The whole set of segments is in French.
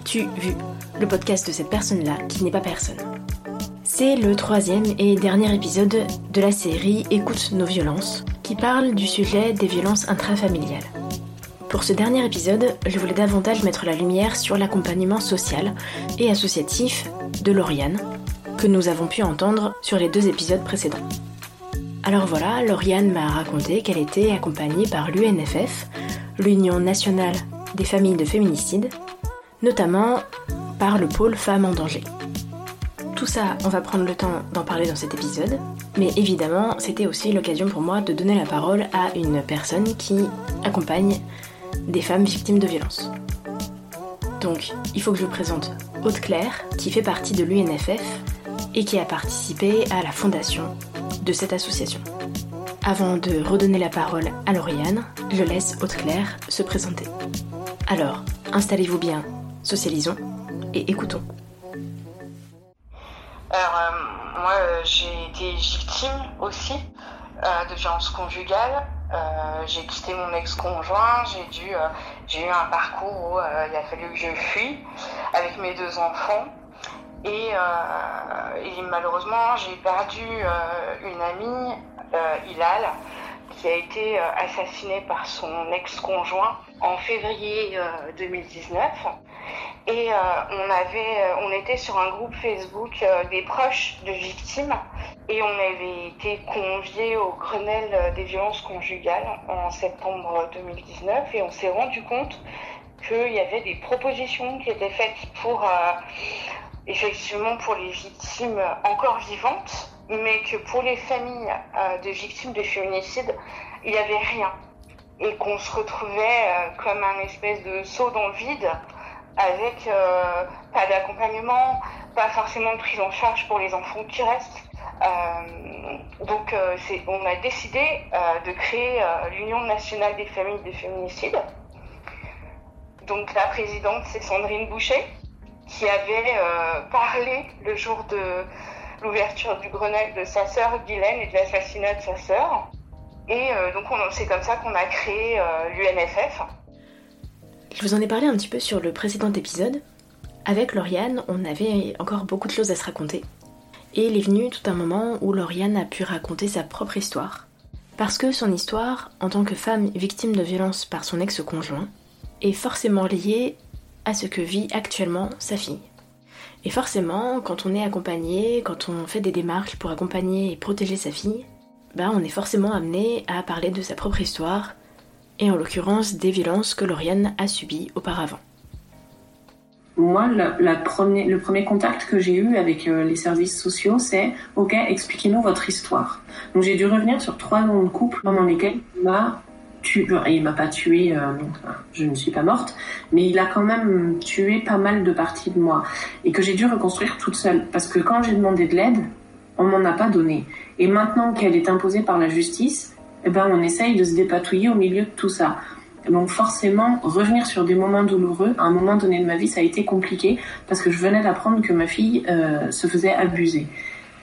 M'as-tu vu Le podcast de cette personne-là qui n'est pas personne? C'est le troisième et dernier épisode de la série Écoute nos violences, qui parle du sujet des violences intrafamiliales. Pour ce dernier épisode, je voulais davantage mettre la lumière sur l'accompagnement social et associatif de Lauriane, que nous avons pu entendre sur les deux épisodes précédents. Alors voilà, Lauriane m'a raconté qu'elle était accompagnée par l'UNFF, l'Union nationale des familles de féminicides, notamment par le pôle Femmes en danger. Tout ça, on va prendre le temps d'en parler dans cet épisode, mais évidemment, c'était aussi l'occasion pour moi de donner la parole à une personne qui accompagne des femmes victimes de violences. Donc, il faut que je vous présente Haute Claire, qui fait partie de l'UNFF et qui a participé à la fondation de cette association. Avant de redonner la parole à Lauriane, je laisse Haute Claire se présenter. Alors, installez-vous bien, socialisons et écoutons. Alors, euh, moi, euh, j'ai été victime aussi euh, de violences conjugales. j'ai quitté mon ex-conjoint, j'ai eu un parcours où il a fallu que je fuis avec mes deux enfants. Et, et malheureusement, j'ai perdu une amie, Hilal, qui a été assassinée par son ex-conjoint en février 2019. Et euh, on, avait, euh, on était sur un groupe Facebook euh, des proches de victimes. Et on avait été conviés au Grenelle des violences conjugales en septembre 2019 et on s'est rendu compte qu'il y avait des propositions qui étaient faites pour effectivement pour les victimes encore vivantes, mais que pour les familles de victimes de féminicide, il n'y avait rien et qu'on se retrouvait comme un espèce de saut dans le vide avec euh, pas d'accompagnement, pas forcément de prise en charge pour les enfants qui restent. Euh, donc euh, on a décidé de créer l'Union nationale des familles de féminicides. Donc la présidente, c'est Sandrine Boucher, qui avait parlé le jour de l'ouverture du Grenelle de sa sœur Guylaine et de l'assassinat de sa sœur. Et donc c'est comme ça qu'on a créé l'UNFF. Je vous en ai parlé un petit peu sur le précédent épisode. Avec Lauriane, on avait encore beaucoup de choses à se raconter. Et il est venu tout un moment où Lauriane a pu raconter sa propre histoire. Parce que son histoire, en tant que femme victime de violence par son ex-conjoint, est forcément liée à ce que vit actuellement sa fille. Et forcément, quand on est accompagné, quand on fait des démarches pour accompagner et protéger sa fille, bah on est forcément amené à parler de sa propre histoire et en l'occurrence des violences que Lauriane a subies auparavant. Moi, le premier contact que j'ai eu avec euh, les services sociaux, c'est OK, expliquez-nous votre histoire. Donc j'ai dû revenir sur trois noms de couple pendant lesquels m'a tué. Il m'a pas tué, euh, je ne suis pas morte, mais il a quand même tué pas mal de parties de moi et que j'ai dû reconstruire toute seule. Parce que quand j'ai demandé de l'aide, on m'en a pas donné. Et maintenant qu'elle est imposée par la justice, eh ben, on essaye de se dépatouiller au milieu de tout ça. Donc forcément, revenir sur des moments douloureux, à un moment donné de ma vie, ça a été compliqué parce que je venais d'apprendre que ma fille euh, se faisait abuser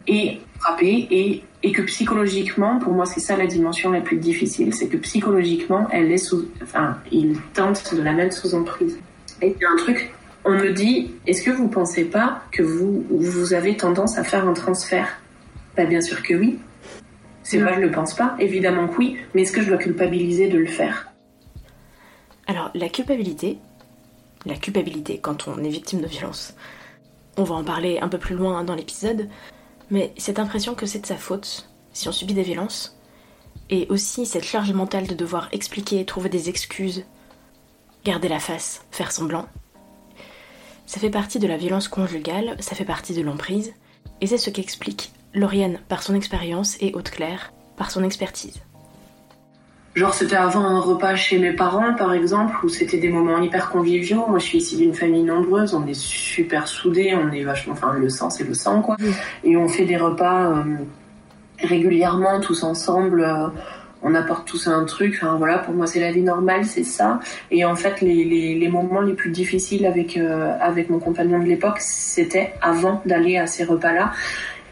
et frapper et, et que psychologiquement, pour moi, c'est ça la dimension la plus difficile, c'est que psychologiquement, elle est enfin, il tente de la mettre sous emprise. Et il y a un truc, on me dit, est-ce que vous pensez pas que vous, vous avez tendance à faire un transfert? Bah bien sûr que oui. C'est vrai, je le pense pas. Évidemment que oui, mais est-ce que je dois culpabiliser de le faire? Alors, la culpabilité, la culpabilité quand on est victime de violence, on va en parler un peu plus loin dans l'épisode, mais cette impression que c'est de sa faute si on subit des violences, et aussi cette charge mentale de devoir expliquer, trouver des excuses, garder la face, faire semblant, Ça fait partie de la violence conjugale, ça fait partie de l'emprise, et c'est ce qu'explique Lauriane par son expérience et Haute-Claire par son expertise. Genre c'était avant un repas chez mes parents par exemple où c'était des moments hyper conviviaux. Moi je suis ici d'une famille nombreuse, on est super soudés, on est vachement, enfin le sang c'est le sang quoi. Et on fait des repas euh, régulièrement tous ensemble. Euh, on apporte tous un truc. Enfin voilà, pour moi c'est la vie normale, c'est ça. Et en fait les, les, moments les plus difficiles avec euh, avec mon compagnon de l'époque, c'était avant d'aller à ces repas-là.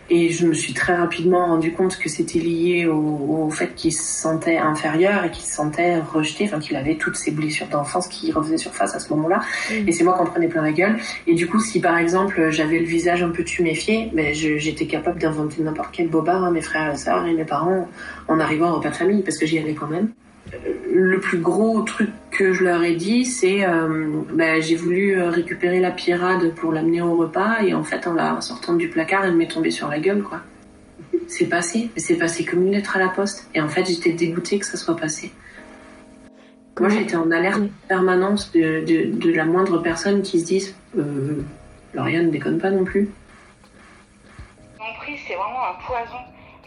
Et je me suis très rapidement rendu compte que c'était lié au, fait qu'il se sentait inférieur et qu'il se sentait rejeté, enfin qu'il avait toutes ces blessures d'enfance qui refaisaient surface à ce moment-là. Mm. Et c'est moi qui en prenais plein la gueule. Et du coup, si par exemple j'avais le visage un peu tuméfié, ben j'étais capable d'inventer n'importe quel bobard à mes frères et sœurs et mes parents en arrivant au repas de famille, parce que j'y allais quand même le plus gros truc que je leur ai dit, c'est euh, bah, j'ai voulu récupérer la pirade pour l'amener au repas et en fait en la sortant du placard, elle m'est tombée sur la gueule quoi. C'est passé, c'est passé comme une lettre à la poste et en fait j'étais dégoûtée que ça soit passé. Moi j'étais en alerte permanente de, de, la moindre personne qui se dise euh, Lauriane ne déconne pas non plus. L'emprise c'est vraiment un poison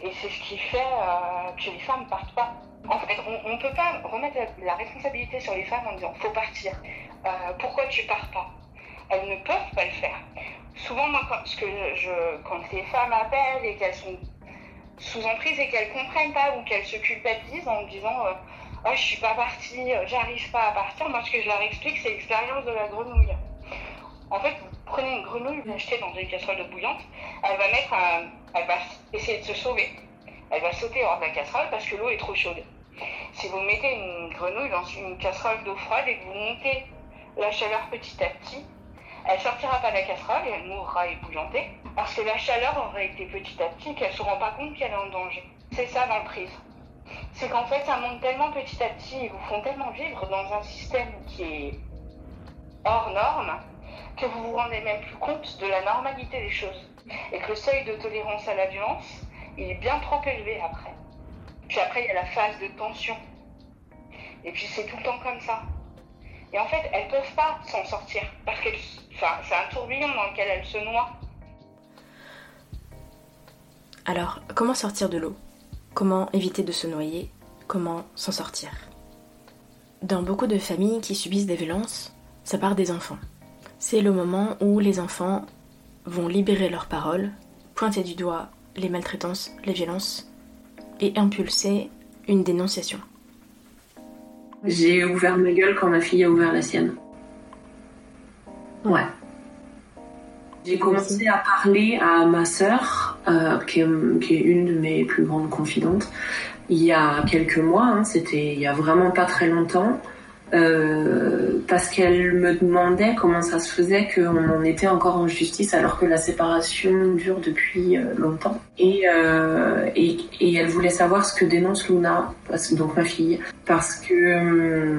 et c'est ce qui fait euh, que les femmes partent pas. En fait, on ne peut pas remettre la, responsabilité sur les femmes en disant faut partir. Euh, pourquoi tu pars pas? Elles ne peuvent pas le faire. Souvent, moi, quand, les femmes appellent et qu'elles sont sous emprise et qu'elles comprennent pas ou qu'elles se culpabilisent en disant euh, oh je suis pas partie, j'arrive pas à partir, moi ce que je leur explique c'est l'expérience de la grenouille. En fait, vous prenez une grenouille, vous l'achetez dans une casserole de bouillante, elle va elle va essayer de se sauver. Elle va sauter hors de la casserole parce que l'eau est trop chaude. Si vous mettez une grenouille dans une casserole d'eau froide et que vous montez la chaleur petit à petit, elle sortira pas de la casserole et elle mourra ébouillantée parce que la chaleur aurait été petit à petit qu'elle se rend pas compte qu'elle est en danger. C'est ça l'emprise. C'est qu'en fait, ça monte tellement petit à petit et vous font tellement vivre dans un système qui est hors norme que vous vous rendez même plus compte de la normalité des choses et que le seuil de tolérance à la violence, il est bien trop élevé après. Puis après, il y a la phase de tension. Et puis c'est tout le temps comme ça. Et en fait, elles peuvent pas s'en sortir parce que c'est un tourbillon dans lequel elles se noient. Alors, comment sortir de l'eau? Comment éviter de se noyer? Comment s'en sortir? Dans beaucoup de familles qui subissent des violences, ça part des enfants. C'est le moment où les enfants vont libérer leurs paroles, pointer du doigt les maltraitances, les violences et impulser une dénonciation. J'ai ouvert ma gueule quand ma fille a ouvert la sienne. Ouais. J'ai commencé à parler à ma sœur, euh, qui, est, une de mes plus grandes confidentes, il y a quelques mois, hein, c'était il y a vraiment pas très longtemps. Euh, parce qu'elle me demandait comment ça se faisait qu'on en était encore en justice alors que la séparation dure depuis euh, longtemps. Et, euh, et, et, elle voulait savoir ce que dénonce Luna, donc ma fille, parce que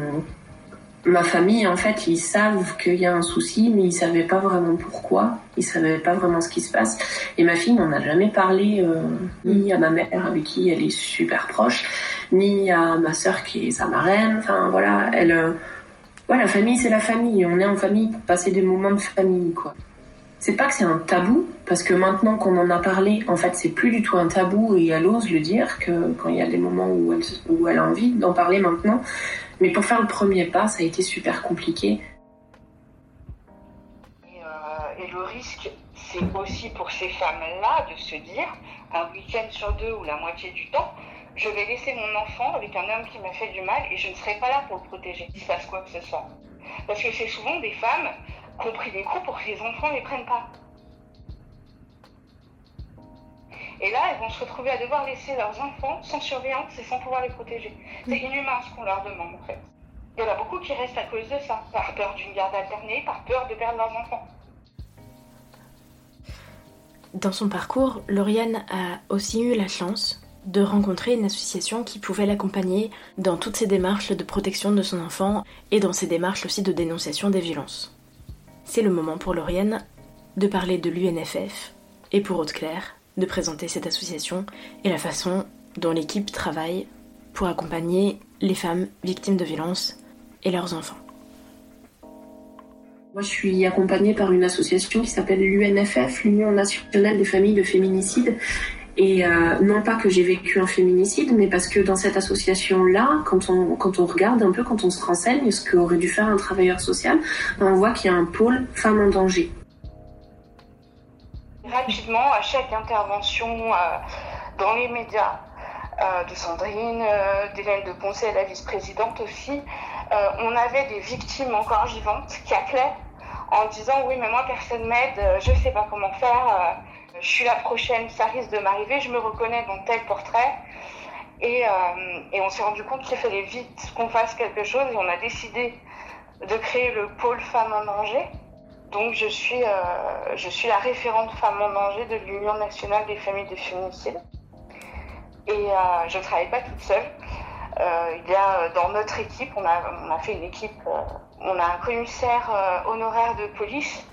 ma famille, en fait, ils savent qu'il y a un souci, mais ils savaient pas vraiment pourquoi. Ils savaient pas vraiment ce qui se passe. Et ma fille n'en a jamais parlé euh, ni à ma mère avec qui elle est super proche, ni à ma sœur qui est sa marraine. Enfin voilà, elle, euh, ouais, la famille c'est la famille. On est en famille pour passer des moments de famille, quoi. C'est pas que c'est un tabou, parce que maintenant qu'on en a parlé, en fait, c'est plus du tout un tabou et elle ose le dire que quand il y a des moments où elle, où elle a envie d'en parler maintenant, mais pour faire le premier pas, ça a été super compliqué. Et, euh, le risque, c'est aussi pour ces femmes-là de se dire, un week-end sur deux ou la moitié du temps, je vais laisser mon enfant avec un homme qui m'a fait du mal et je ne serai pas là pour le protéger, s'il se passe quoi que ce soit? Parce que c'est souvent des femmes qui ont pris des coups pour que les enfants ne les prennent pas. Et là, elles vont se retrouver à devoir laisser leurs enfants sans surveillance et sans pouvoir les protéger. C'est inhumain ce qu'on leur demande en fait. Il y en a beaucoup qui restent à cause de ça, par peur d'une garde alternée, par peur de perdre leurs enfants. Dans son parcours, Lauriane a aussi eu la chance de rencontrer une association qui pouvait l'accompagner dans toutes ses démarches de protection de son enfant et dans ses démarches aussi de dénonciation des violences. C'est le moment pour Lauriane de parler de l'UNFF et pour Haute-Claire de présenter cette association et la façon dont l'équipe travaille pour accompagner les femmes victimes de violences et leurs enfants. Moi, je suis accompagnée par une association qui s'appelle l'UNFF, l'Union nationale des familles de féminicide. Et euh, non pas que j'ai vécu un féminicide, mais parce que dans cette association-là, quand on, quand on regarde un peu, quand on se renseigne, ce qu'aurait dû faire un travailleur social, on voit qu'il y a un pôle femmes en danger. Rapidement, à chaque intervention euh, dans les médias, euh, de Sandrine, euh, d'Hélène de Poncet, la vice-présidente aussi, on avait des victimes encore vivantes qui appelaient en disant oui mais moi personne m'aide, je sais pas comment faire, je suis la prochaine, ça risque de m'arriver, je me reconnais dans tel portrait. Et, et on s'est rendu compte qu'il fallait vite qu'on fasse quelque chose et on a décidé de créer le pôle femmes en danger. Donc je suis, je suis la référente femmes en danger de l'Union nationale des familles de féminicides. Et je ne travaille pas toute seule. Euh, il y a dans notre équipe, on a, on a fait une équipe, euh, on a un commissaire euh, honoraire de police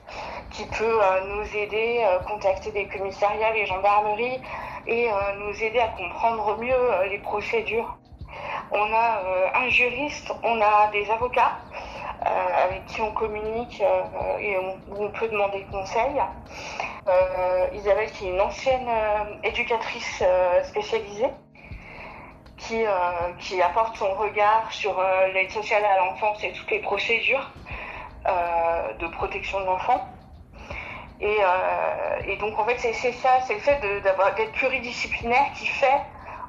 qui peut nous aider, contacter des commissariats, les gendarmeries et nous aider à comprendre mieux les procédures. On a un juriste, on a des avocats avec qui on communique et on, on, peut demander conseil. Isabelle qui est une ancienne éducatrice spécialisée qui, euh, qui apporte son regard sur euh, l'aide sociale à l'enfance et toutes les procédures euh, de protection de l'enfant. Et, et, donc en fait c'est ça, c'est le fait d'être pluridisciplinaire qui fait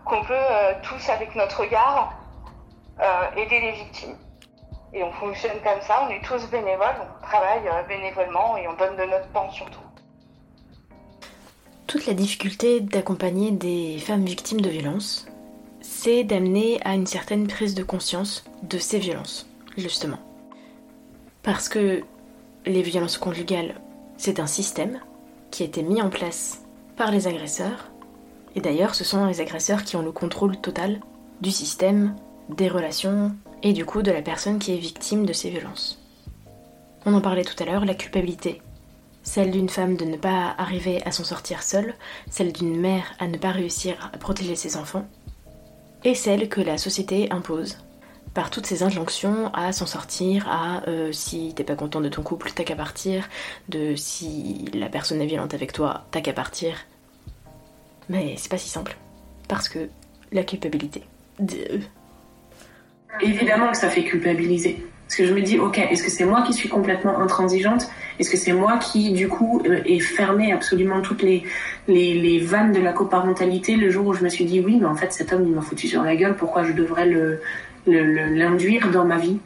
qu'on peut tous avec notre regard aider les victimes. Et on fonctionne comme ça, on est tous bénévoles, on travaille bénévolement et on donne de notre temps surtout. Toute la difficulté d'accompagner des femmes victimes de violences, c'est d'amener à une certaine prise de conscience de ces violences, justement. Parce que les violences conjugales, c'est un système qui a été mis en place par les agresseurs, et d'ailleurs ce sont les agresseurs qui ont le contrôle total du système, des relations, et du coup de la personne qui est victime de ces violences. On en parlait tout à l'heure, la culpabilité. Celle d'une femme de ne pas arriver à s'en sortir seule, celle d'une mère à ne pas réussir à protéger ses enfants, et celle que la société impose par toutes ces injonctions à s'en sortir, à euh, si t'es pas content de ton couple, t'as qu'à partir, de si la personne est violente avec toi, t'as qu'à partir. Mais c'est pas si simple. Parce que la culpabilité. Évidemment que ça fait culpabiliser. Parce que je me dis, ok, est-ce que c'est moi qui suis complètement intransigeante? Est-ce que c'est moi qui, du coup, euh, ai fermé absolument toutes les, les, les, vannes de la coparentalité le jour où je me suis dit, oui, mais en fait, cet homme, il m'a foutu sur la gueule, pourquoi je devrais l'induire dans ma vie?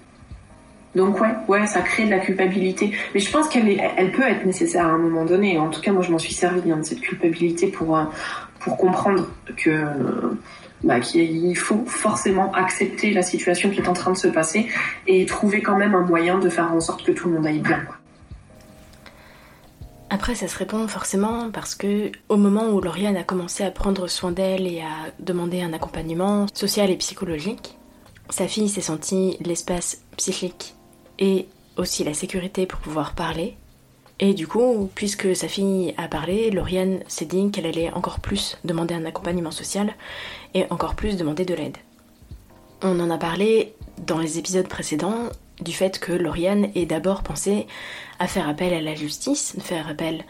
Donc ouais, ouais, ça crée de la culpabilité. Mais je pense qu'elle elle peut être nécessaire à un moment donné. En tout cas, moi, je m'en suis servi hein, de cette culpabilité pour euh, pour comprendre que bah, qu'il faut forcément accepter la situation qui est en train de se passer et trouver quand même un moyen de faire en sorte que tout le monde aille bien. Après, ça se répond forcément parce que au moment où Lauriane a commencé à prendre soin d'elle et à demander un accompagnement social et psychologique, sa fille s'est sentie l'espace psychique et aussi la sécurité pour pouvoir parler. Et du coup, puisque sa fille a parlé, Lauriane s'est dit qu'elle allait encore plus demander un accompagnement social et encore plus demander de l'aide. On en a parlé dans les épisodes précédents du fait que Lauriane ait d'abord pensé à faire appel à la justice, faire appel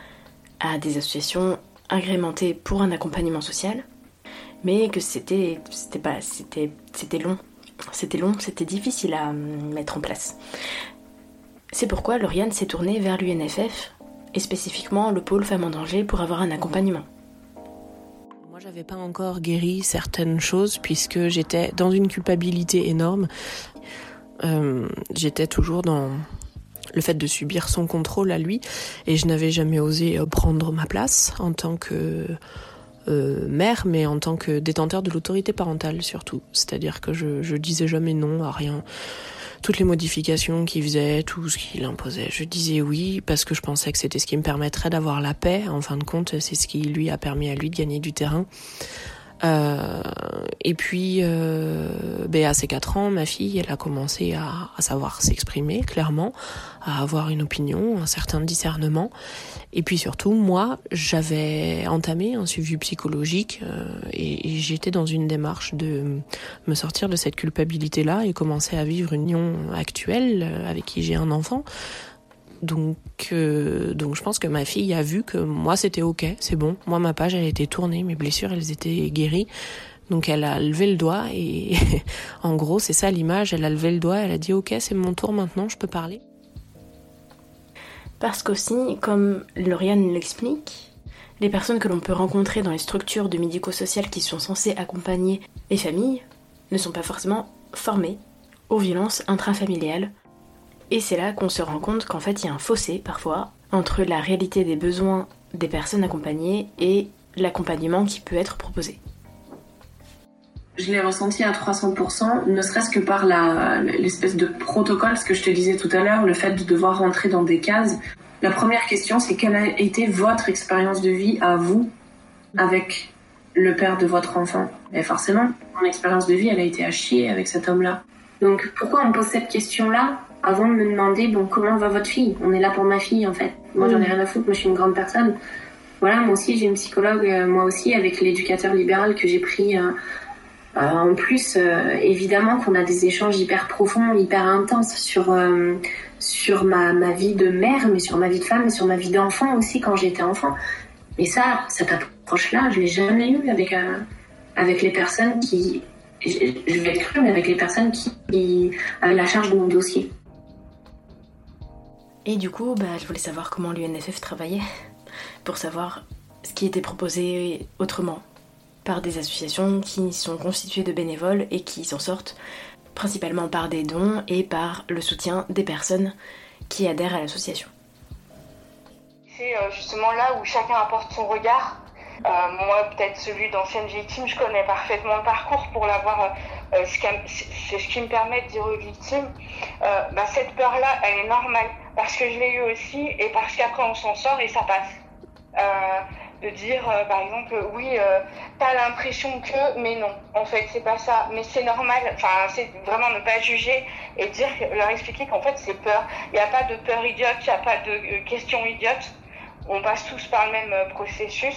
à des associations agrémentées pour un accompagnement social, mais que c'était c'était pas c'était c'était long. C'était long, c'était difficile à mettre en place. C'est pourquoi Lauriane s'est tournée vers l'UNFF et spécifiquement le pôle Femmes en danger pour avoir un accompagnement j'avais pas encore guéri certaines choses puisque j'étais dans une culpabilité énorme. Euh, j'étais toujours dans le fait de subir son contrôle à lui et je n'avais jamais osé prendre ma place en tant que euh, mère, mais en tant que détenteur de l'autorité parentale surtout. C'est-à-dire que je, je disais jamais non à rien toutes les modifications qu'il faisait, tout ce qu'il imposait. Je disais oui parce que je pensais que c'était ce qui me permettrait d'avoir la paix. En fin de compte, c'est ce qui lui a permis à lui de gagner du terrain. Euh, et puis, euh, ben à ses quatre ans, ma fille, elle a commencé à, à savoir s'exprimer clairement, à avoir une opinion, un certain discernement. Et puis surtout, moi, j'avais entamé un suivi psychologique euh, et, et j'étais dans une démarche de me sortir de cette culpabilité-là et commencer à vivre une union actuelle euh, avec qui j'ai un enfant Donc, euh, donc je pense que ma fille a vu que moi c'était ok, c'est bon. Moi ma page elle était tournée, mes blessures elles étaient guéries. Donc elle a levé le doigt et en gros c'est ça l'image. Elle a levé le doigt, elle a dit ok c'est mon tour maintenant, je peux parler. Parce qu'aussi, comme Lauriane l'explique, les personnes que l'on peut rencontrer dans les structures de médico-social qui sont censées accompagner les familles ne sont pas forcément formées aux violences intrafamiliales. Et c'est là qu'on se rend compte qu'en fait il y a un fossé parfois entre la réalité des besoins des personnes accompagnées et l'accompagnement qui peut être proposé. Je l'ai ressenti à 300%, ne serait-ce que par l'espèce de protocole, ce que je te disais tout à l'heure, le fait de devoir rentrer dans des cases. La première question, c'est quelle a été votre expérience de vie à vous avec le père de votre enfant? Et forcément, mon expérience de vie, elle a été à chier avec cet homme-là. Donc pourquoi on pose cette question-là? Avant de me demander bon comment va votre fille? On est là pour ma fille en fait. Moi j'en ai rien à foutre, moi je suis une grande personne. Voilà, moi aussi j'ai une psychologue, euh, moi aussi avec l'éducateur libéral que j'ai pris. Euh, euh, en plus, évidemment qu'on a des échanges hyper profonds, hyper intenses sur sur ma, ma vie de mère, mais sur ma vie de femme, sur ma vie d'enfant aussi quand j'étais enfant. Mais ça, cette approche-là, je l'ai jamais eu avec avec les personnes qui je vais être crue, mais avec les personnes qui, qui la charge de mon dossier. Et du coup, bah, je voulais savoir comment l'UNSF travaillait, pour savoir ce qui était proposé autrement, par des associations qui sont constituées de bénévoles et qui s'en sortent principalement par des dons et par le soutien des personnes qui adhèrent à l'association. C'est euh, justement là où chacun apporte son regard euh, moi, peut-être celui d'ancienne victime, je connais parfaitement le parcours pour l'avoir. Euh, c'est ce qui me permet de dire aux victimes, bah, cette peur-là, elle est normale parce que je l'ai eu aussi et parce qu'après on s'en sort et ça passe. de dire, par exemple, oui, t'as l'impression que, mais non, en fait, c'est pas ça, mais c'est normal. Enfin, c'est vraiment ne pas juger et dire, leur expliquer qu'en fait, c'est peur. Il n'y a pas de peur idiote, il n'y a pas de questions idiotes. On passe tous par le même processus.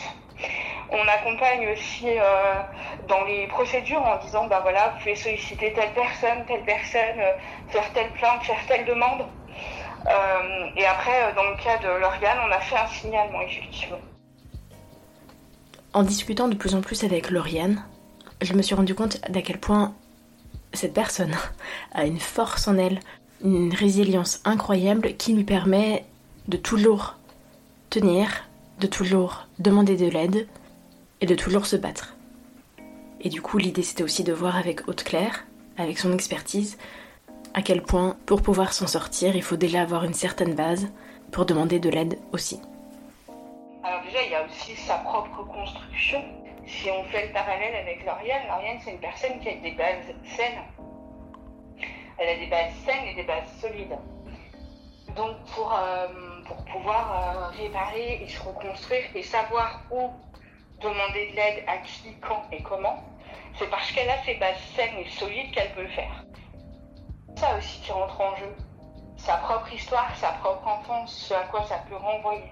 On accompagne aussi euh, dans les procédures en disant bah voilà, vous pouvez solliciter telle personne, telle personne, euh, faire telle plainte, faire telle demande. Euh, et après, dans le cas de l'organe, on a fait un signalement effectivement. En discutant de plus en plus avec Lauriane, je me suis rendu compte d'à quel point cette personne a une force en elle, une résilience incroyable qui lui permet de toujours tenir de toujours demander de l'aide et de toujours se battre. Et du coup, l'idée c'était aussi de voir avec Haute-Claire, avec son expertise, à quel point pour pouvoir s'en sortir, il faut déjà avoir une certaine base pour demander de l'aide aussi. Alors déjà, il y a aussi sa propre construction. Si on fait le parallèle avec Lauriane, Lauriane c'est une personne qui a des bases saines. Elle a des bases saines et des bases solides. Donc pour, euh, pouvoir euh, réparer et se reconstruire et savoir où demander de l'aide à qui, quand et comment, c'est parce qu'elle a ses bases saines et solides qu'elle peut le faire. Ça aussi qui rentre en jeu. Sa propre histoire, sa propre enfance, ce à quoi ça peut renvoyer.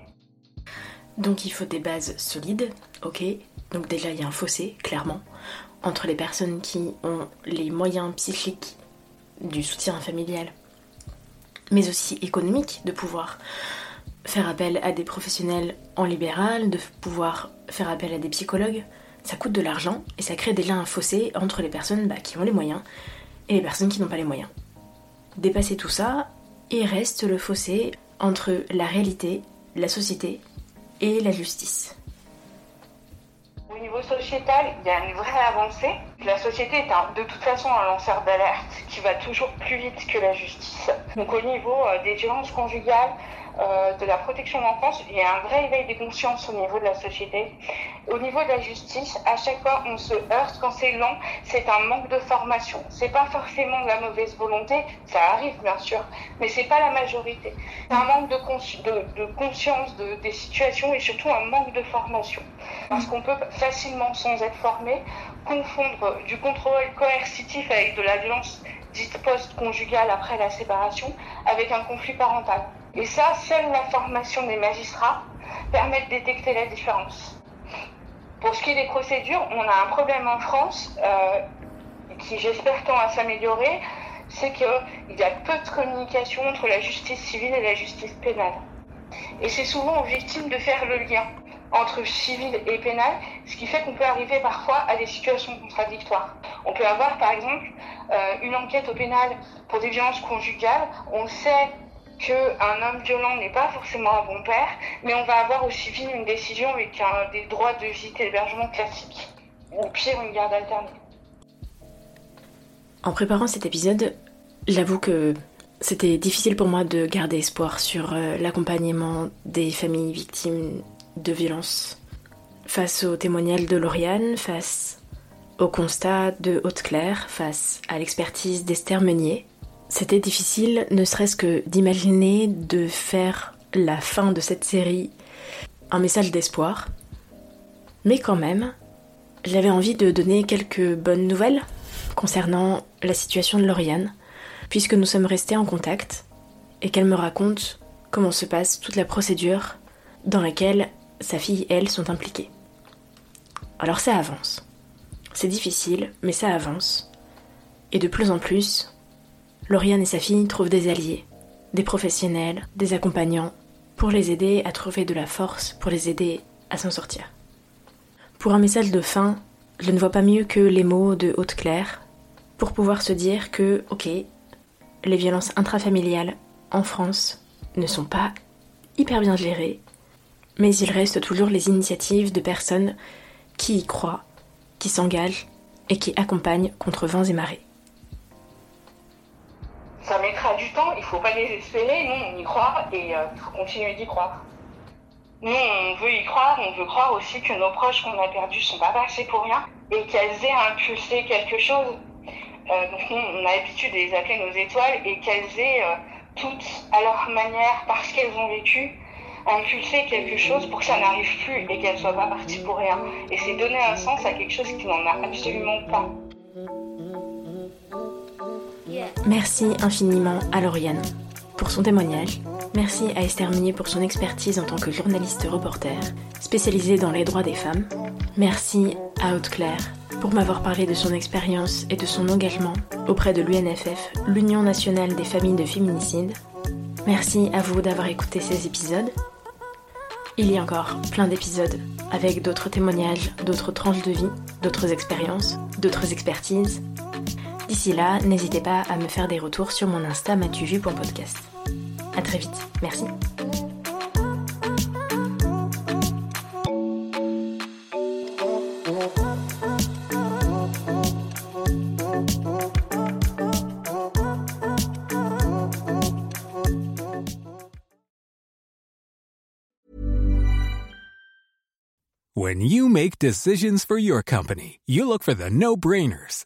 Donc il faut des bases solides, ok. Donc déjà il y a un fossé, clairement, entre les personnes qui ont les moyens psychiques du soutien familial mais aussi économique, de pouvoir faire appel à des professionnels en libéral, de pouvoir faire appel à des psychologues. Ça coûte de l'argent et ça crée déjà un fossé entre les personnes bah, qui ont les moyens et les personnes qui n'ont pas les moyens. Dépasser tout ça, il reste le fossé entre la réalité, la société et la justice. Au niveau sociétal, il y a une vraie avancée. La société est de toute façon un lanceur d'alerte qui va toujours plus vite que la justice. Donc au niveau euh, des violences conjugales, euh, de la protection de l'enfance, il y a un vrai éveil des consciences au niveau de la société. Au niveau de la justice, à chaque fois on se heurte quand c'est long, c'est un manque de formation. C'est pas forcément de la mauvaise volonté, ça arrive bien sûr, mais c'est pas la majorité. C'est un manque de, conscience de, des situations et surtout un manque de formation. Parce qu'on peut facilement, sans être formé, confondre du contrôle coercitif avec de la violence dite post-conjugale après la séparation avec un conflit parental. Et ça, seule la formation des magistrats permet de détecter la différence. Pour ce qui est des procédures, on a un problème en France euh, qui, j'espère, tend à s'améliorer. c'est qu'il y a peu de communication entre la justice civile et la justice pénale. Et c'est souvent aux victimes de faire le lien entre civil et pénal, ce qui fait qu'on peut arriver parfois à des situations contradictoires. On peut avoir par exemple euh, une enquête au pénal pour des violences conjugales, on sait qu'un homme violent n'est pas forcément un bon père, mais on va avoir au civil une décision avec des droits de visite et d'hébergement classiques, ou pire une garde alternée. En préparant cet épisode, j'avoue que c'était difficile pour moi de garder espoir sur euh, l'accompagnement des familles victimes de violences. Face au témoignage de Lauriane, face au constat de Haute-Claire, face à l'expertise d'Esther Meunier, c'était difficile ne serait-ce que d'imaginer de faire la fin de cette série un message d'espoir. Mais quand même, j'avais envie de donner quelques bonnes nouvelles concernant la situation de Lauriane, puisque nous sommes restés en contact et qu'elle me raconte comment se passe toute la procédure dans laquelle sa fille et elle sont impliquées. Alors ça avance. C'est difficile, mais ça avance. Et de plus en plus, Lauriane et sa fille trouvent des alliés, des professionnels, des accompagnants, pour les aider à trouver de la force, pour les aider à s'en sortir. Pour un message de fin, je ne vois pas mieux que les mots de Haute-Claire pour pouvoir se dire que, ok, les violences intrafamiliales en France ne sont pas hyper bien gérées, mais il reste toujours les initiatives de personnes qui y croient, qui s'engagent et qui accompagnent contre vents et marées. Ça mettra du temps, il ne faut pas désespérer, nous on y croit et euh, il faut continuer d'y croire. Nous on veut y croire, on veut croire aussi que nos proches qu'on a perdus sont pas passés pour rien et qu'elles aient impulsé quelque chose. Euh, donc nous on a l'habitude de les appeler nos étoiles et qu'elles aient euh, toutes à leur manière, parce qu'elles ont vécu, impulser quelque chose pour que ça n'arrive plus et qu'elle soit pas partie pour rien. Et c'est donner un sens à quelque chose qui n'en a absolument pas. Merci infiniment à Lauriane pour son témoignage. Merci à Esther Meunier pour son expertise en tant que journaliste reporter, spécialisée dans les droits des femmes. Merci à Haute-Claire pour m'avoir parlé de son expérience et de son engagement auprès de l'UNFF, l'Union nationale des familles de féminicide. Merci à vous d'avoir écouté ces épisodes. Il y a encore plein d'épisodes avec d'autres témoignages, d'autres tranches de vie, d'autres expériences, d'autres expertises. D'ici là, n'hésitez pas à me faire des retours sur mon Insta matuvu.podcast. A très vite, merci. When you make decisions for your company, you look for the no-brainers.